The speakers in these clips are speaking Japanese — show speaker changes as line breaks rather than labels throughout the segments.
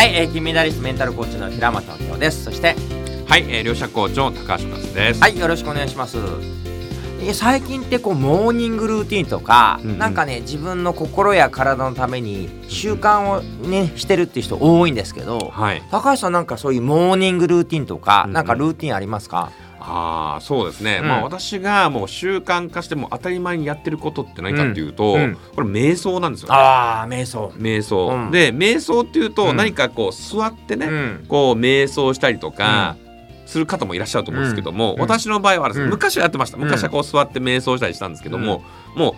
はい、えー、金メダリストメンタルコーチの平本明夫です。そして
はい、えー、両者校長高橋和です。
はいよろしくお願いします。えー最近ってこうモーニングルーティンとか、
うんうん。
なんかね自分の心や体のために習慣をねしてるっていう人多いんですけど
はい。
高橋さんなんかそういうモーニングルーティンとか、
うんうん。
なんかルーティンありますか？
ああ、そうですね。
うん。
まあ私がもう習慣化しても当たり前にやってることって何かっていうと、
うん。うん。
これ瞑想なんですよ、ね。
ああ瞑想。
瞑想、
うん。
で瞑想っていうと、
うん。
何かこう座ってね、
うん。
こう瞑想したりとか。する方もいらっしゃると思うんですけども、
うん。
私の場合はですね、
うん。
昔はやってました。昔はこう座って瞑想したりしたんですけども、もう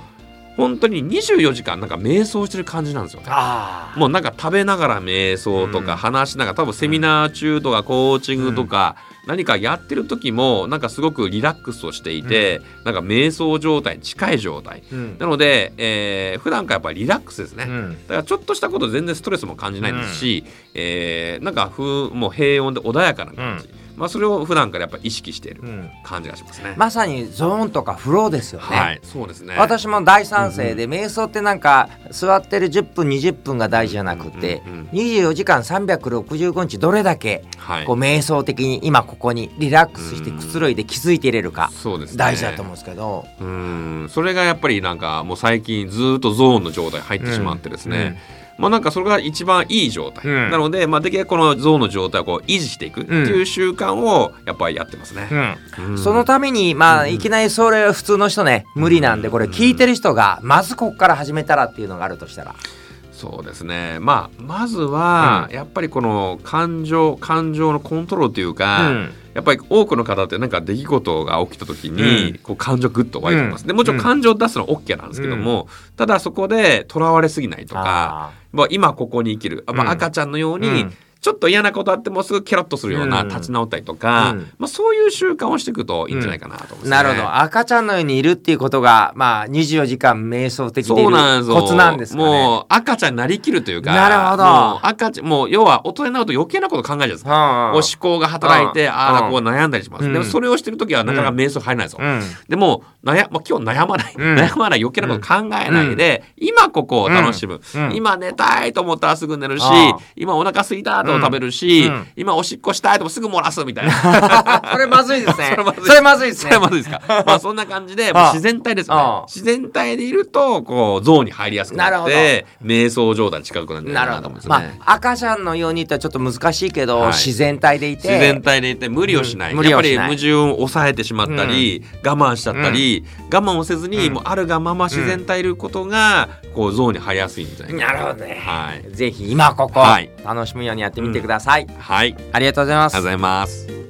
本当に24時間なんか瞑想してる感じなんですよ
ああ
もうなんか食べながら瞑想と
うん。
か話しながら多分セミナー中とかコーチングとか何かやってる時もなんかすごくリラックスをしていてなんか瞑想状態に近い状態。
うん。
なので、えー普段からやっぱりリラックスですね。
うん。
だからちょっとしたことで全然ストレスも感じないですし、えーなんかふもう平穏で穏やかな感じ、まあ、それを普段からやっぱ意識している
うん。
感じがしますね。
まさにゾーンとかフローですよね、
はい、そうですね。
私も大賛成で、瞑想ってなんか座ってる10分20分が大事じゃなくて、
うんうんうん
24時間365日どれだけ
はい。
こう瞑想的に今ここにリラックスしてくつろいで気づいていれるか
そうですね。
大事だと思うんですけど、
うん。それがやっぱりなんかもう最近ずっとゾーンの状態入ってしまってですね、まあなんかそれが一番いい状態、
うん。
なので、まあ、できるだけこのゾーンの状態をこう維持していくっていう習慣をやっぱりやってますね。うん。
そのためにまあ
うん
いきなりそれは普通の人ね無理なんでこれ聞いてる人がまずここから始めたらっていうのがあるとしたら。
そうですね。まあまずはやっぱりこの感情感情のコントロールというか、
うん
やっぱり多くの方ってなんか出来事が起きた時に、
うん。
こう感情グッと湧いてます、
うん。
でもちろん感情を出すのは OK なんですけども、ただそこでとらわれすぎないとか、まあ、今ここに生きる、まあ
うん。
赤ちゃんのように、
うん
ちょっと嫌なことあってもすぐケロッとするような
うん。
立ち直ったりとか、
うん。
まあ、そういう習慣をしていくといいんじゃないかなと思います、ね。
なるほど。赤ちゃんのようにいるっていうことがまあ24時間瞑想的でいるコツなんですかね。
もう赤ちゃんになりきるというか
なるほど。
もう赤ちゃんもう要は大人になると余計なこと考えちゃうんです
うんうん
こう思考が働いて、
うん。
ああこう悩んだりします、
うん。
でもそれをしてる時はなかなか瞑想入らないですよ、
うん。
でも悩、まあ、今日悩まない、
うん。
悩まない余計なこと考えないで、今ここを楽しむ、
うん。
今寝たいと思ったらすぐ寝るし、
ああ
今お腹空いたと食べるし、
うん。
今おしっこしたいともすぐ漏らすみたいな。
それまずいですね。
それまずい
それまずいですね。
それはまずいですか。まあそんな感じで自然体ですね。自然体でいるとこうゾーンに入りやすくなって瞑想状態に近くなるんじゃないか
な
と思うんですよね、
まあ赤ちゃんのように言ったらちょっと難しいけど、
はい。
自然体でいて。
自然体でいて無理をしない、
うん。無理
やっぱり矛盾を抑えてしまったり、我慢しちゃったり、我慢をせずに、
うん。
もうあるがまま自然体いることが、こうゾーンに入りやすいんじゃないか
な。るほどね、
はい。
ぜひ今ここ、
はい。
楽しむようにやってみてください、
はい。あり
ありがとうございます。
がとうございます